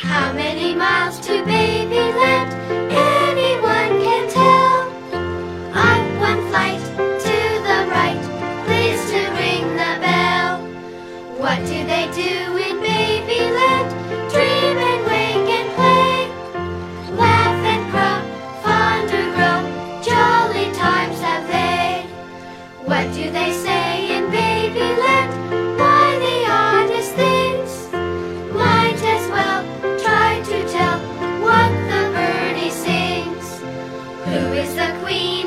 How many miles to Babyland? Anyone can tell. On one flight to the right, please to ring the bell. What do they do in Babyland? Dream and wake and play. Laugh and grow, fonder grow, jolly times have they. What do they say the queen.